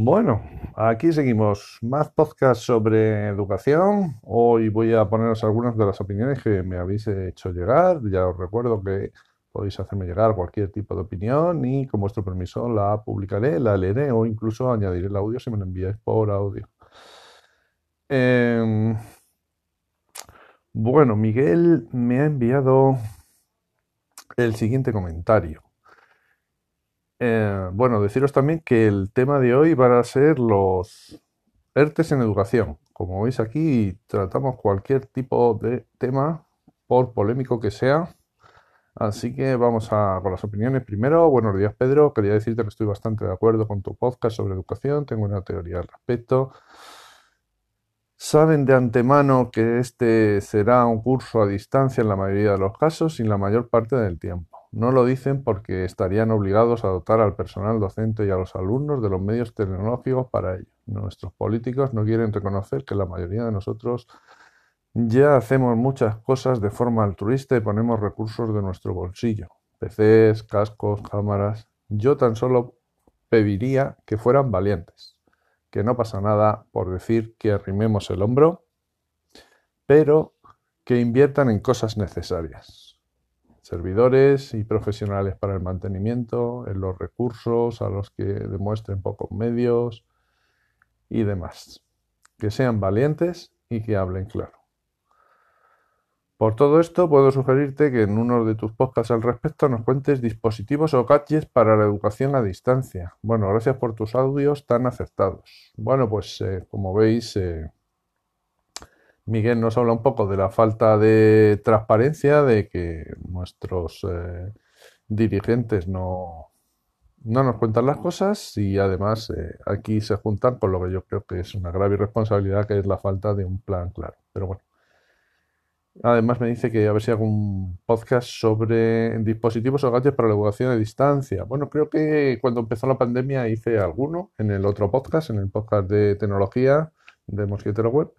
Bueno, aquí seguimos. Más podcast sobre educación. Hoy voy a poneros algunas de las opiniones que me habéis hecho llegar. Ya os recuerdo que podéis hacerme llegar cualquier tipo de opinión y con vuestro permiso la publicaré, la leeré o incluso añadiré el audio si me lo enviáis por audio. Em, bueno, Miguel me ha enviado el siguiente comentario. Eh, bueno, deciros también que el tema de hoy va a ser los ERTES en educación. Como veis aquí, tratamos cualquier tipo de tema, por polémico que sea. Así que vamos a, con las opiniones. Primero, buenos días Pedro. Quería decirte que estoy bastante de acuerdo con tu podcast sobre educación. Tengo una teoría al respecto. Saben de antemano que este será un curso a distancia en la mayoría de los casos y en la mayor parte del tiempo. No lo dicen porque estarían obligados a dotar al personal docente y a los alumnos de los medios tecnológicos para ello. Nuestros políticos no quieren reconocer que la mayoría de nosotros ya hacemos muchas cosas de forma altruista y ponemos recursos de nuestro bolsillo. PCs, cascos, cámaras. Yo tan solo pediría que fueran valientes, que no pasa nada por decir que arrimemos el hombro, pero que inviertan en cosas necesarias servidores y profesionales para el mantenimiento, en los recursos a los que demuestren pocos medios y demás. Que sean valientes y que hablen claro. Por todo esto, puedo sugerirte que en uno de tus podcasts al respecto nos cuentes dispositivos o gadgets para la educación a distancia. Bueno, gracias por tus audios tan aceptados. Bueno, pues eh, como veis, eh, Miguel nos habla un poco de la falta de transparencia, de que nuestros eh, dirigentes no, no nos cuentan las cosas y además eh, aquí se juntan con lo que yo creo que es una grave irresponsabilidad, que es la falta de un plan claro. Pero bueno. Además me dice que a ver si hago un podcast sobre dispositivos o gadgets para la educación a distancia. Bueno, creo que cuando empezó la pandemia hice alguno en el otro podcast, en el podcast de tecnología de Mosquetero Web.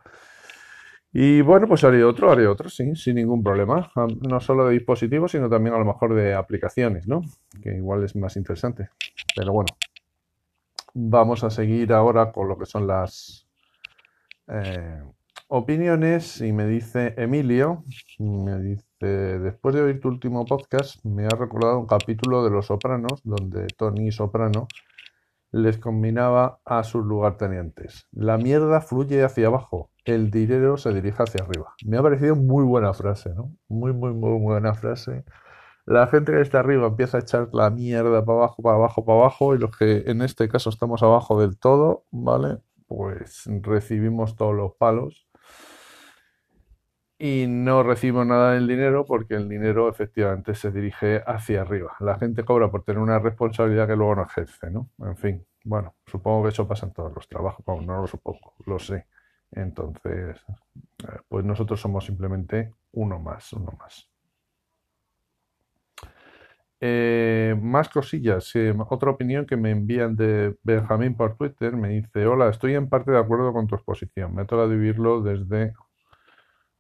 Y bueno, pues haré otro, haré otro, sí, sin ningún problema. Ah, no solo de dispositivos, sino también a lo mejor de aplicaciones, ¿no? Que igual es más interesante. Pero bueno, vamos a seguir ahora con lo que son las eh, opiniones. Y me dice Emilio, me dice, después de oír tu último podcast, me ha recordado un capítulo de Los Sopranos, donde Tony Soprano les combinaba a sus lugartenientes. La mierda fluye hacia abajo, el dinero se dirige hacia arriba. Me ha parecido muy buena frase, ¿no? Muy, muy, muy buena frase. La gente que está arriba empieza a echar la mierda para abajo, para abajo, para abajo, y los que en este caso estamos abajo del todo, ¿vale? Pues recibimos todos los palos y no recibimos nada del dinero porque el dinero efectivamente se dirige hacia arriba. La gente cobra por tener una responsabilidad que luego no ejerce, ¿no? En fin, bueno, supongo que eso pasa en todos los trabajos, no lo supongo, lo sé. Entonces, eh, pues nosotros somos simplemente uno más, uno más. Eh, más cosillas. otra opinión que me envían de Benjamín por Twitter me dice: Hola, estoy en parte de acuerdo con tu exposición. Me toca vivirlo desde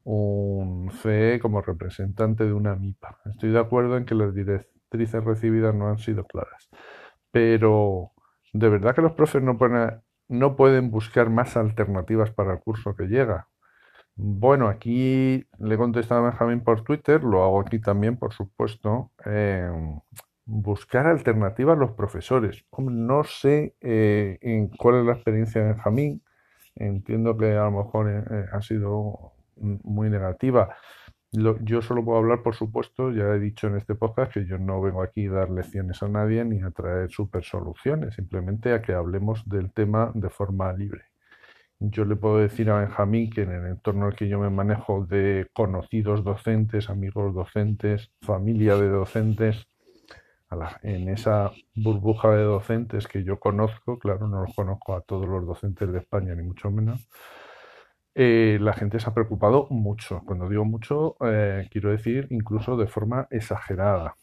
un CE como representante de una MIPA. Estoy de acuerdo en que las directrices recibidas no han sido claras. Pero, ¿de verdad que los profes no pueden no pueden buscar más alternativas para el curso que llega. Bueno, aquí le he contestado a Benjamín por Twitter, lo hago aquí también, por supuesto. Em, buscar alternativas a los profesores. No sé eh, en cuál es la experiencia de Benjamín. Entiendo que a lo mejor eh, eh, ha sido muy negativa yo solo puedo hablar, por supuesto, ya he dicho en este podcast que yo no vengo aquí a dar lecciones a nadie ni a traer super soluciones, simplemente a que hablemos del tema de forma libre. Yo le puedo decir a Benjamín que en el entorno al que yo me manejo de conocidos docentes, amigos docentes, familia de docentes, en esa burbuja de docentes que yo conozco, claro, no los conozco a todos los docentes de España, ni mucho menos, eh, la gente se ha preocupado mucho. Cuando digo mucho, eh, quiero decir incluso de forma exagerada.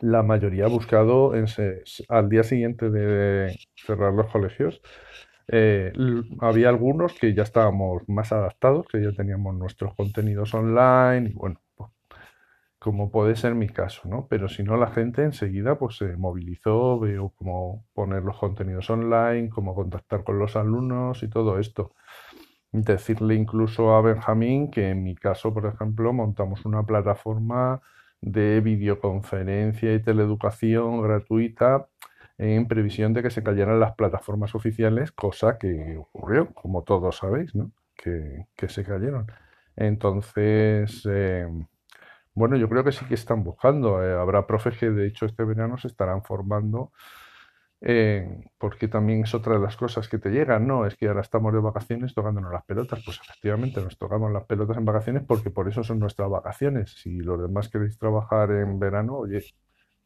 La mayoría ha buscado al día siguiente de cerrar los colegios. Eh, había algunos que ya estábamos más adaptados, que ya teníamos nuestros contenidos online y bueno, pues, como puede ser mi caso, ¿no? Pero si no, la gente enseguida pues se movilizó, veo cómo poner los contenidos online, cómo contactar con los alumnos y todo esto. Decirle incluso a Benjamín que en mi caso, por ejemplo, montamos una plataforma de videoconferencia y teleeducación gratuita en previsión de que se cayeran las plataformas oficiales, cosa que ocurrió, como todos sabéis, ¿no? Que, que se cayeron. Entonces, eh, bueno, yo creo que sí que están buscando. Eh, habrá profes que de hecho este verano se estarán formando, eh, porque también es otra de las cosas que te llegan, ¿no? Es que ahora estamos de vacaciones tocándonos las pelotas. Pues efectivamente nos tocamos las pelotas en vacaciones porque por eso son nuestras vacaciones. Si los demás queréis trabajar en verano, oye,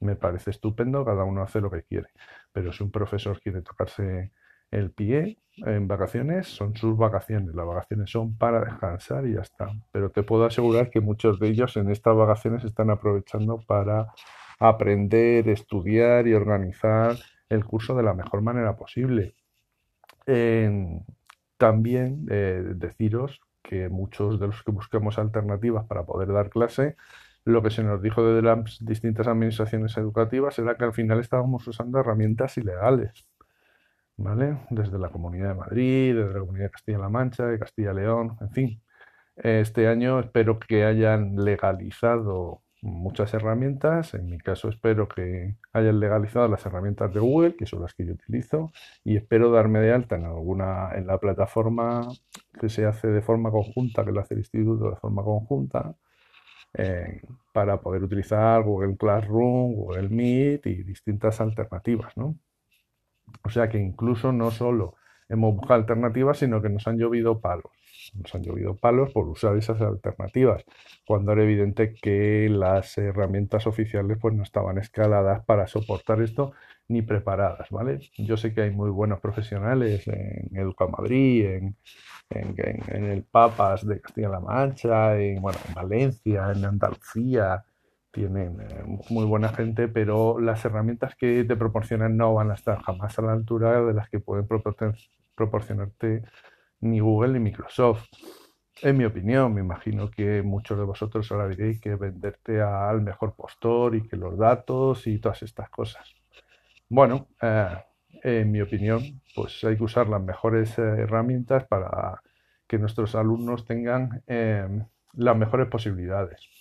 me parece estupendo, cada uno hace lo que quiere. Pero si un profesor quiere tocarse el pie en vacaciones son sus vacaciones. Las vacaciones son para descansar y ya está. Pero te puedo asegurar que muchos de ellos en estas vacaciones están aprovechando para aprender, estudiar y organizar el curso de la mejor manera posible. también eh, deciros que muchos de los que buscamos alternativas para poder dar clase, lo que se nos dijo desde las distintas administraciones educativas era que al final estábamos usando herramientas ilegales ¿vale? Desde la Comunidad de Madrid, desde la Comunidad de Castilla-La Mancha, de Castilla-León, en fin. Este año espero que hayan legalizado muchas herramientas. En mi caso espero que hayan legalizado las herramientas de Google, que son las que yo utilizo, y espero darme de alta en alguna en la plataforma que se hace de forma conjunta, que lo hace el instituto de forma conjunta, eh, para poder utilizar Google Classroom, Google Meet y distintas alternativas, ¿no? O sea que incluso no solo hemos buscado alternativas, sino que nos han llovido palos. Nos han llovido palos por usar esas alternativas, cuando era evidente que las herramientas oficiales pues no estaban escaladas para soportar esto ni preparadas, ¿vale? Yo sé que hay muy buenos profesionales en Educamadrid, en, en, en el Papas de Castilla-La Mancha, en, bueno, en Valencia, en Andalucía, tienen eh, muy buena gente, pero las herramientas que te proporcionan no van a estar jamás a la altura de las que pueden proporcionarte ni Google ni Microsoft. En mi opinión, me imagino que muchos de vosotros ahora diréis que venderte al mejor postor y que los datos y todas estas cosas. Bueno, eh, en mi opinión, pues hay que usar las mejores eh, herramientas para que nuestros alumnos tengan las mejores posibilidades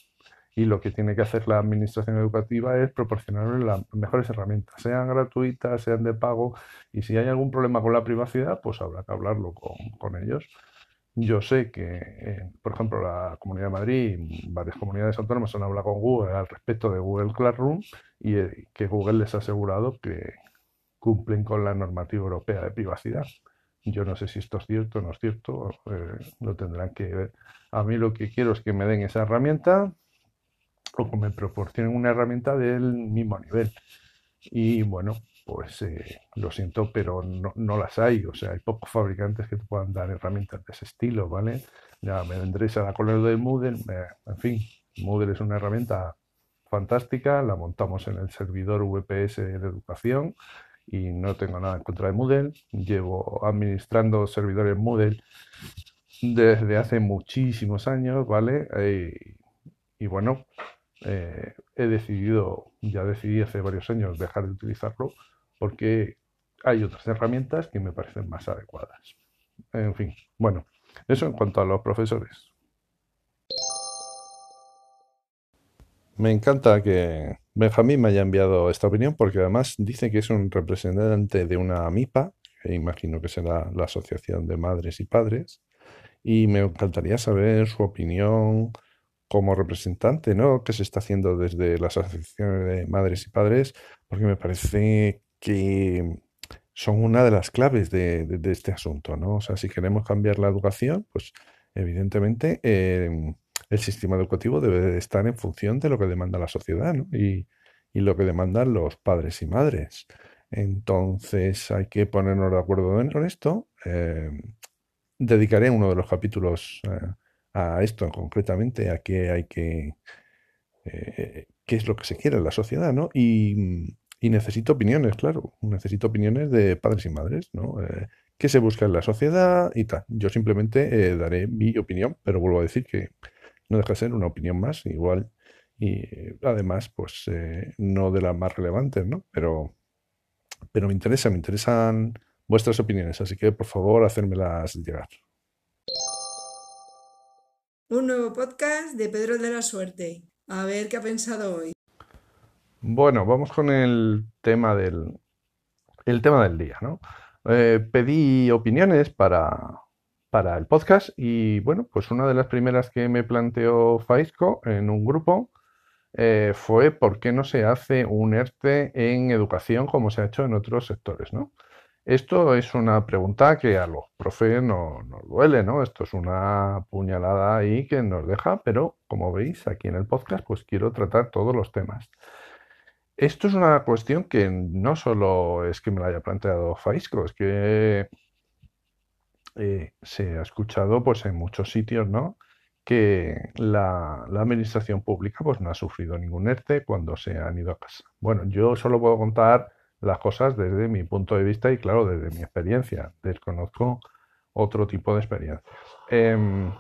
y lo que tiene que hacer la administración educativa es proporcionarles las mejores herramientas, sean gratuitas, sean de pago, y si hay algún problema con la privacidad, pues habrá que hablarlo con, ellos. Yo sé que, eh, por ejemplo, la Comunidad de Madrid y varias comunidades autónomas han hablado con Google al respecto de Google Classroom y eh, que Google les ha asegurado que cumplen con la normativa europea de privacidad. Yo no sé si esto es cierto o no es cierto, eh, lo tendrán que ver. A mí lo que quiero es que me den esa herramienta, o que me proporcionen una herramienta del mismo nivel. Y bueno, pues eh, lo siento, pero no, las hay. O sea, hay pocos fabricantes que te puedan dar herramientas de ese estilo, ¿vale? Ya me vendréis a la cola de Moodle. en fin, Moodle es una herramienta fantástica. La montamos en el servidor VPS de educación y no tengo nada en contra de Moodle. Llevo administrando servidores Moodle desde hace muchísimos años, ¿vale? Eh, y bueno, eh, he decidido, ya decidí hace varios años dejar de utilizarlo porque hay otras herramientas que me parecen más adecuadas. En fin, bueno, eso en cuanto a los profesores. Me encanta que Benjamín me haya enviado esta opinión porque además dice que es un representante de una MIPA, que imagino que será la Asociación de Madres y Padres, y me encantaría saber su opinión como representante, ¿no? Que se está haciendo desde las asociaciones de madres y padres, porque me parece que son una de las claves de, este asunto, ¿no? O sea, si queremos cambiar la educación, pues evidentemente em, el sistema educativo debe de estar en función de lo que demanda la sociedad, ¿no? Y, lo que demandan los padres y madres. Entonces hay que ponernos de acuerdo en esto. Em, dedicaré uno de los capítulos eh, a esto concretamente, a qué hay que, eh, qué es lo que se quiere en la sociedad, ¿no? Y, necesito opiniones, claro, necesito opiniones de padres y madres, ¿no? Eh, ¿Qué se busca en la sociedad y tal? Yo simplemente eh, daré mi opinión, pero vuelvo a decir que no deja de ser una opinión más, igual y además, pues eh, no de las más relevantes, ¿no? Pero, pero me interesa, me interesan vuestras opiniones, así que por favor, hacérmelas llegar. Un nuevo podcast de Pedro de la Suerte. A ver qué ha pensado hoy. Bueno, vamos con el tema del, el tema del día, ¿no? Eh, pedí opiniones para, para el podcast y bueno, pues una de las primeras que me planteó Faisco en un grupo eh, fue por qué no se hace un ERTE en educación como se ha hecho en otros sectores, ¿no? Esto es una pregunta que a los profes no, nos duele, ¿no? Esto es una puñalada ahí que nos deja, pero como veis aquí en el podcast, pues quiero tratar todos los temas. Esto es una cuestión que no solo es que me la haya planteado Faisco, es que eh, se ha escuchado pues en muchos sitios, ¿no? que la, administración pública pues no ha sufrido ningún ERTE cuando se han ido a casa. Bueno, yo solo puedo contar las cosas desde mi punto de vista y claro, desde mi experiencia. Desconozco otro tipo de experiencias. Em,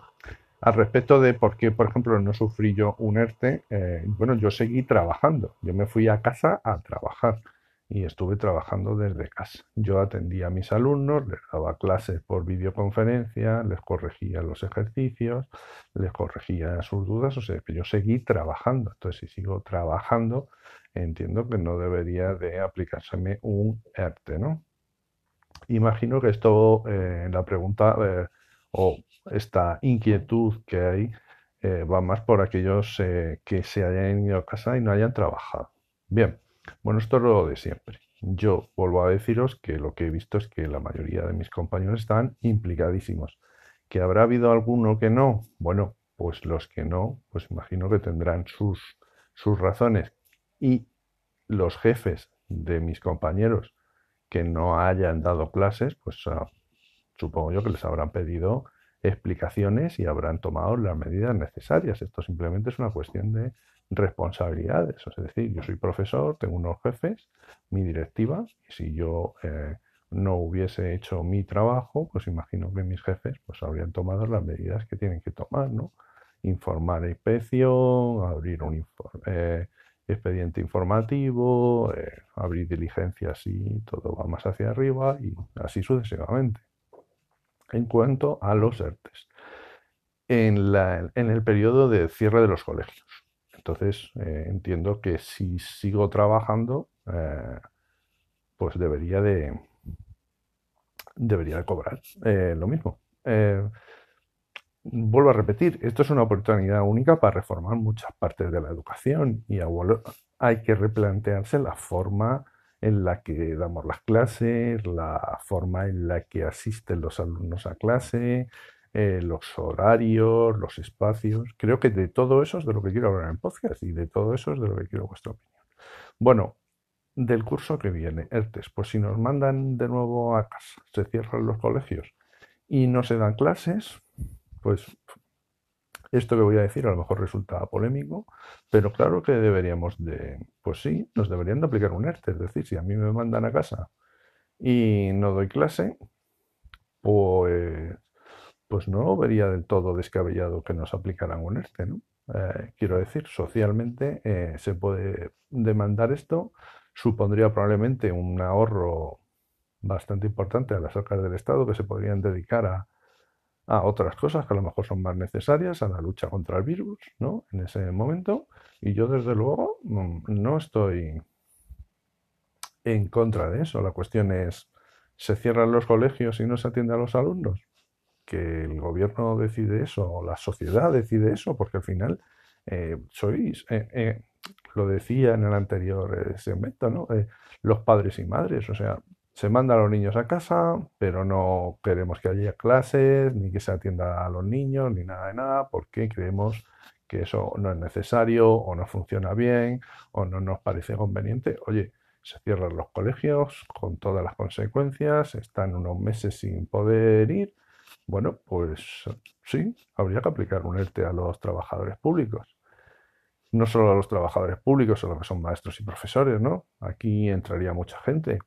al respecto de por qué, por ejemplo, no sufrí yo un ERTE, eh, bueno, yo seguí trabajando. Yo me fui a casa a trabajar y estuve trabajando desde casa. Yo atendía a mis alumnos, les daba clases por videoconferencia, les corregía los ejercicios, les corregía sus dudas, o sea que yo seguí trabajando. Entonces, si sigo trabajando, entiendo que no debería de aplicárseme un ERTE, ¿no? Imagino que esto, eh, la pregunta eh, o esta inquietud que hay eh, va más por aquellos que se hayan ido a casa y no hayan trabajado. Bien. Bueno, esto es lo de siempre. Yo vuelvo a deciros que lo que he visto es que la mayoría de mis compañeros están implicadísimos. ¿Que habrá habido alguno que no? Bueno, pues los que no, pues imagino que tendrán sus, sus razones. Y los jefes de mis compañeros que no hayan dado clases, pues uh, supongo yo que les habrán pedido explicaciones y habrán tomado las medidas necesarias. Esto simplemente es una cuestión de responsabilidades. Es decir, yo soy profesor, tengo unos jefes, mi directiva, y si yo eh, no hubiese hecho mi trabajo, pues imagino que mis jefes pues habrían tomado las medidas que tienen que tomar, ¿no? Informar a inspección, abrir un eh, expediente informativo, eh, abrir diligencias y todo va más hacia arriba y así sucesivamente. En cuanto a los ERTES, en, la, en el periodo de cierre de los colegios, entonces, eh, entiendo que si sigo trabajando, eh, pues debería de, debería de cobrar lo mismo. Vuelvo a repetir, esto es una oportunidad única para reformar muchas partes de la educación y hay que replantearse la forma en la que damos las clases, la forma en la que asisten los alumnos a clase, eh, los horarios, los espacios. Creo que de todo eso es de lo que quiero hablar en podcast y de todo eso es de lo que quiero vuestra opinión. Bueno, del curso que viene, ERTES, pues si nos mandan de nuevo a casa, se cierran los colegios y no se dan clases, pues esto que voy a decir a lo mejor resulta polémico, pero claro que deberíamos de, pues sí, nos deberían de aplicar un ERTE, es decir, si a mí me mandan a casa y no doy clase, pues pues no vería del todo descabellado que nos aplicaran un ERTE, ¿no? Eh, quiero decir, socialmente eh, se puede demandar esto, supondría probablemente un ahorro bastante importante a las arcas del Estado que se podrían dedicar a, a, otras cosas que a lo mejor son más necesarias, a la lucha contra el virus, ¿no? En ese momento. Y yo, desde luego, mm, no estoy en contra de eso. La cuestión es, ¿se cierran los colegios y no se atiende a los alumnos? que el gobierno decide eso, o la sociedad decide eso, porque al final eh, sois, eh, eh, lo decía en el anterior segmento, ¿no? los padres y madres, o sea, se manda a los niños a casa, pero no queremos que haya clases, ni que se atienda a los niños, ni nada de nada, porque creemos que eso no es necesario, o no funciona bien, o no nos parece conveniente. Oye, se cierran los colegios con todas las consecuencias, están unos meses sin poder ir, bueno, pues sí, habría que aplicar un ERTE a los trabajadores públicos. No solo a los trabajadores públicos, a que son maestros y profesores, ¿no? Aquí entraría mucha gente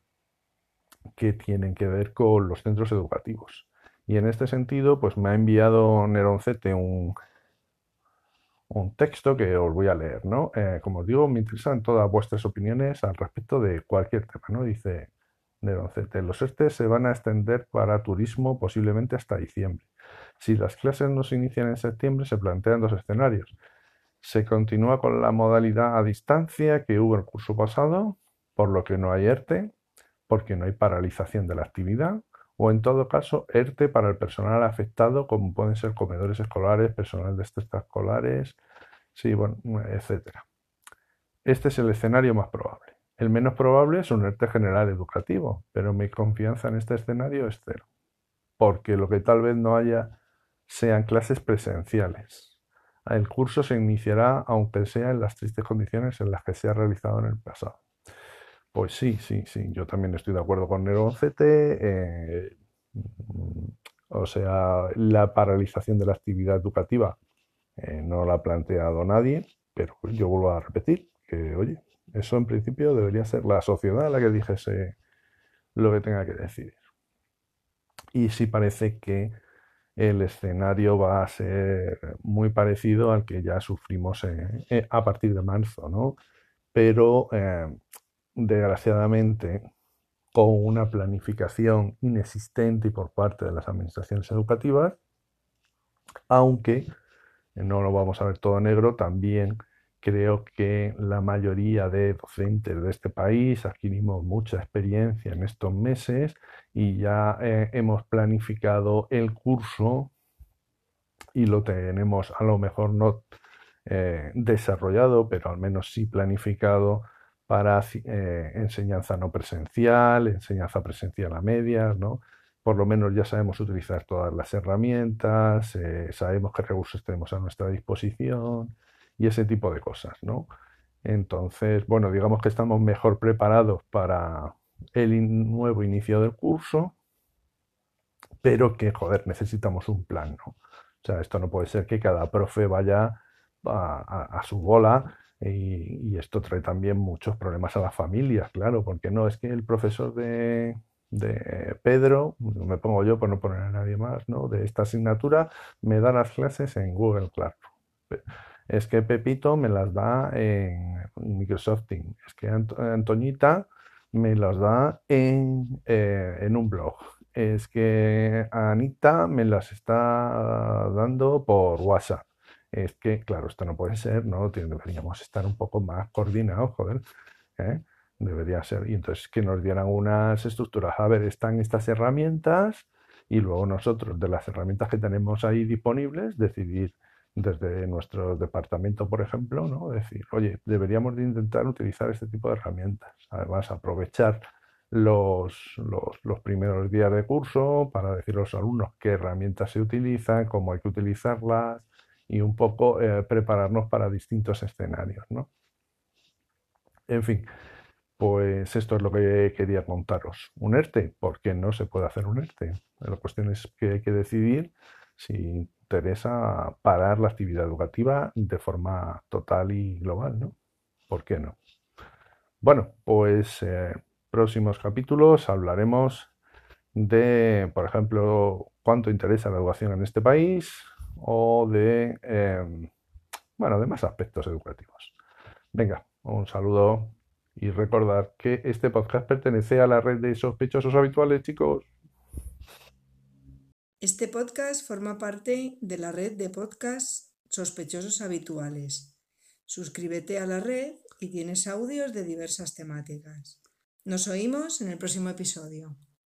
que tienen que ver con los centros educativos. Y en este sentido, pues me ha enviado Neroncete un, un texto que os voy a leer, ¿no? Eh, como os digo, me interesan todas vuestras opiniones al respecto de cualquier tema, ¿no? Dice Neroncete, los ERTE se van a extender para turismo posiblemente hasta diciembre. Si las clases no se inician en septiembre, se plantean dos escenarios. Se continúa con la modalidad a distancia que hubo el curso pasado, por lo que no hay ERTE, porque no hay paralización de la actividad, o en todo caso ERTE para el personal afectado, como pueden ser comedores escolares, personal de extraescolares, sí, bueno, etcétera. Este es el escenario más probable. El menos probable es un ERTE general educativo, pero mi confianza en este escenario es cero, porque lo que tal vez no haya sean clases presenciales. El curso se iniciará aunque sea en las tristes condiciones en las que se ha realizado en el pasado. Pues sí, sí, sí, yo también estoy de acuerdo con Nero eh, o sea, la paralización de la actividad educativa eh, no la ha planteado nadie, pero yo vuelvo a repetir que, oye, eso en principio debería ser la sociedad la que dijese lo que tenga que decidir. Y sí parece que el escenario va a ser muy parecido al que ya sufrimos eh, a partir de marzo, ¿no? Pero desgraciadamente, con una planificación inexistente por parte de las administraciones educativas, aunque no lo vamos a ver todo negro, también creo que la mayoría de docentes de este país adquirimos mucha experiencia en estos meses y ya eh, hemos planificado el curso y lo tenemos a lo mejor no eh, desarrollado, pero al menos sí planificado para eh, enseñanza no presencial, enseñanza presencial a medias, ¿no? Por lo menos ya sabemos utilizar todas las herramientas, eh, sabemos qué recursos tenemos a nuestra disposición y ese tipo de cosas, ¿no? Entonces, bueno, digamos que estamos mejor preparados para el nuevo inicio del curso, pero que, joder, necesitamos un plan, ¿no? O sea, esto no puede ser que cada profe vaya a su bola y, esto trae también muchos problemas a las familias, claro, porque no es que el profesor de, Pedro, me pongo yo por no poner a nadie más, ¿no? de esta asignatura, me da las clases en Google Classroom. Es que Pepito me las da en Microsoft Teams. Es que Antoñita me las da en, eh, en un blog. Es que Anita me las está dando por WhatsApp es que, claro, esto no puede ser, ¿no? Deberíamos estar un poco más coordinados, joder. ¿eh? Debería ser. Y entonces que nos dieran unas estructuras. A ver, están estas herramientas y luego nosotros, de las herramientas que tenemos ahí disponibles, decidir desde nuestro departamento, por ejemplo, ¿no? Decir, oye, deberíamos de intentar utilizar este tipo de herramientas. Además, aprovechar los, los, los, primeros días de curso para decir a los alumnos qué herramientas se utilizan, cómo hay que utilizarlas, y un poco eh, prepararnos para distintos escenarios, ¿no? En fin, pues esto es lo que quería contaros. Un ERTE, ¿por qué no se puede hacer un ERTE? La cuestión es que hay que decidir si interesa parar la actividad educativa de forma total y global, ¿no? ¿Por qué no? Bueno, pues eh, próximos capítulos hablaremos de, por ejemplo, cuánto interesa la educación en este país, o de, em, bueno, de más aspectos educativos. Venga, un saludo y recordar que este podcast pertenece a la red de sospechosos habituales, chicos. Este podcast forma parte de la red de podcasts sospechosos habituales. Suscríbete a la red y tienes audios de diversas temáticas. Nos oímos en el próximo episodio.